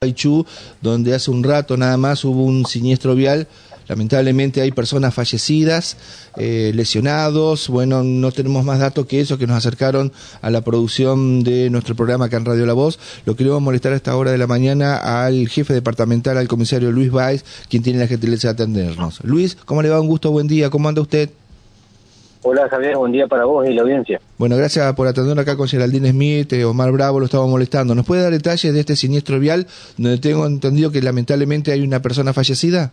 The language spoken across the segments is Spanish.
Gualeguaychú, donde hace un rato nada más hubo un siniestro vial. Lamentablemente hay personas fallecidas, eh, lesionados. Bueno, no tenemos más datos que eso que nos acercaron a la producción de nuestro programa acá en Radio La Voz. Lo queremos molestar a esta hora de la mañana al jefe departamental, al comisario Luis Baez, quien tiene la gentileza de atendernos. Luis, ¿cómo le va? Un gusto, buen día. ¿Cómo anda usted? Hola Javier, buen día para vos y la audiencia. Bueno, gracias por atendernos acá con Geraldine Smith, eh, Omar Bravo lo estaba molestando. ¿Nos puede dar detalles de este siniestro vial donde tengo entendido que lamentablemente hay una persona fallecida?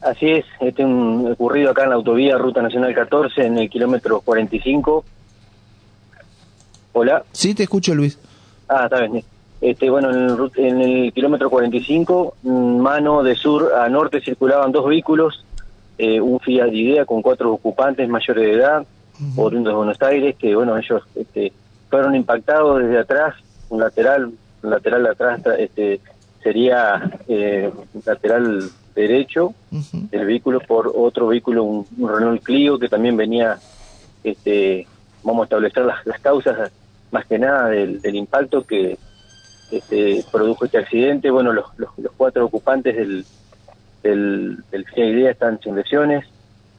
Así es, este un ocurrido acá en la autovía Ruta Nacional 14 en el kilómetro 45. Hola. Sí, te escucho Luis. Ah, está bien. Este, bueno, en el, en el kilómetro 45, mano de sur a norte circulaban dos vehículos eh, un Fiat Idea con cuatro ocupantes mayores de edad, oriundos de Buenos Aires, que bueno, ellos este, fueron impactados desde atrás, un lateral, un lateral atrás este, sería eh, lateral derecho del vehículo por otro vehículo, un, Renault Clio que también venía, este, vamos a establecer las, causas más que nada del, impacto que este, produjo este accidente. Bueno, los, los cuatro ocupantes del, del, del idea están sin lesiones,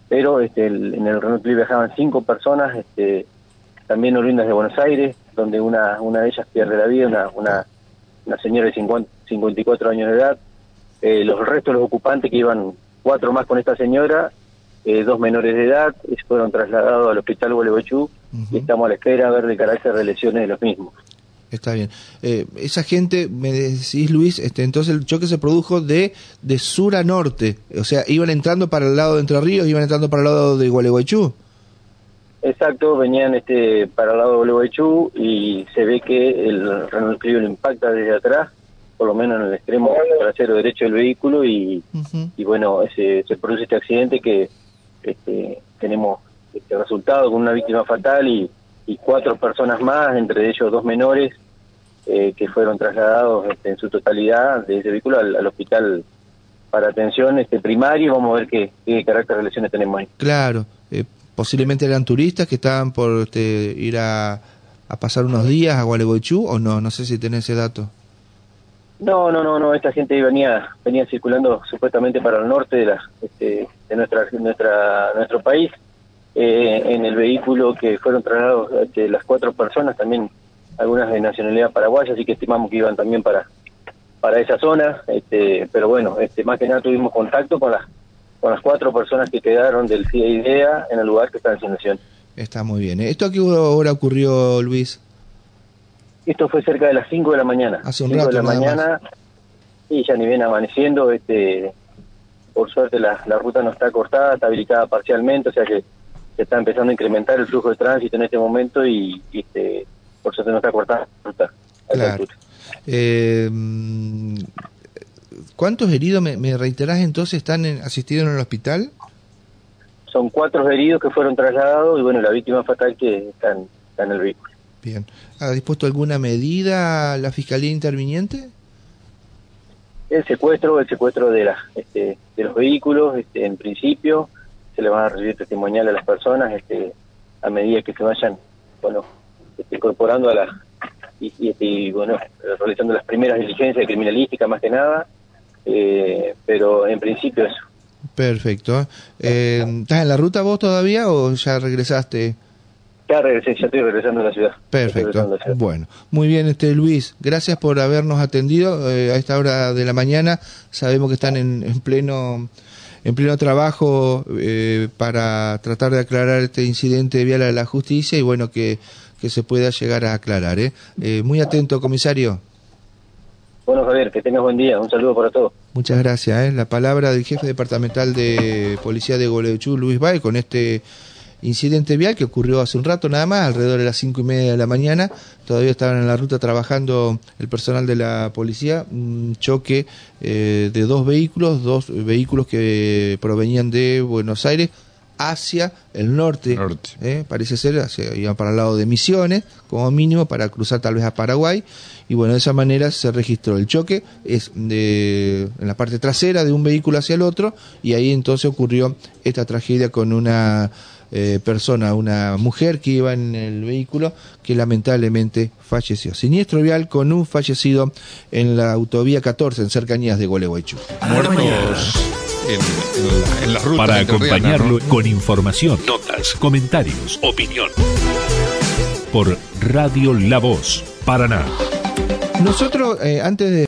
pero este, en el Renault viajaban cinco personas, este, también oriundas de Buenos Aires, donde una, una de ellas pierde la vida, una, una, una señora de 50, 54 años de edad. Eh, los restos de los ocupantes, que iban cuatro más con esta señora, eh, dos menores de edad, fueron trasladados al hospital Gualeguaychú y estamos a la espera a ver el carácter de lesiones de los mismos. Está bien. Eh, esa gente, me decís Luis, este, entonces el choque se produjo de, de sur a norte, o sea, iban entrando para el lado de Entre Ríos, iban entrando para el lado de Gualeguaychú. Exacto, venían este para el lado de Gualeguaychú y se ve que el Renault Clio lo impacta desde atrás, por lo menos en el extremo trasero derecho del vehículo y, y bueno, se, se produce este accidente que este, tenemos este resultado con una víctima fatal y, y cuatro personas más, entre ellos dos menores, eh, que fueron trasladados este, en su totalidad de ese vehículo al, hospital para atención este primario. Vamos a ver qué, qué carácter de lesiones tenemos ahí. Claro, eh, posiblemente eran turistas que estaban por este, ir a, a, pasar unos días a Gualeguaychú o no, no sé si tenés ese dato. No, no, no, no. Esta gente venía venía circulando supuestamente para el norte de la este, de nuestra nuestra nuestro país. Eh, en el vehículo que fueron trasladados este, las cuatro personas también algunas de nacionalidad paraguaya, así que estimamos que iban también para para esa zona, este, pero bueno, este, más que nada tuvimos contacto con las con las cuatro personas que quedaron del CIA IDEA en el lugar que están en situación. Está muy bien. ¿Esto a qué hora ocurrió, Luis? Esto fue cerca de las 5 de la mañana. Hace un rato. de la mañana, y ya ni viene amaneciendo. este Por suerte la, la ruta no está cortada, está habilitada parcialmente, o sea que se está empezando a incrementar el flujo de tránsito en este momento y, este por eso cortando la ruta. Claro. Eh, ¿Cuántos heridos, me, me, reiterás entonces, están asistidos en el hospital? Son cuatro heridos que fueron trasladados y bueno, la víctima fatal que está en, el vehículo. Bien. ¿Ha dispuesto alguna medida la Fiscalía Interviniente? El secuestro, el secuestro de, la, este, de los vehículos, este, en principio, se le van a recibir testimonial a las personas este, a medida que se vayan bueno este, incorporando a la y, y, bueno realizando las primeras diligencias criminalísticas más que nada eh, pero en principio eso perfecto eh, ¿estás en la ruta vos todavía o ya regresaste? Ya regresé, ya estoy regresando a la ciudad. Perfecto. Bueno, muy bien, este Luis, gracias por habernos atendido eh, a esta hora de la mañana. Sabemos que están en, en pleno en pleno trabajo eh, para tratar de aclarar este incidente vial a la justicia y bueno, que, que se pueda llegar a aclarar. ¿eh? eh muy atento, comisario. Bueno, Javier, que tengas buen día. Un saludo para todos. Muchas gracias. ¿eh? La palabra del jefe departamental de Policía de Golechú, Luis Bay, con este incidente vial que ocurrió hace un rato nada más, alrededor de las cinco y media de la mañana. Todavía estaban en la ruta trabajando el personal de la policía. Un choque eh, de dos vehículos, dos vehículos que provenían de Buenos Aires hacia el norte, eh, parece ser, hacia, iban para el lado de Misiones, como mínimo, para cruzar tal vez a Paraguay, y bueno, de esa manera se registró el choque, es de, en la parte trasera de un vehículo hacia el otro, y ahí entonces ocurrió esta tragedia con una eh, persona, una mujer que iba en el vehículo que lamentablemente falleció. Siniestro vial con un fallecido en la autovía 14 en cercanías de Gualeguaychú. Muertos en, la, ruta Para acompañarlo con información, notas, comentarios, opinión. Por Radio La Voz, Paraná. Nosotros, eh, antes de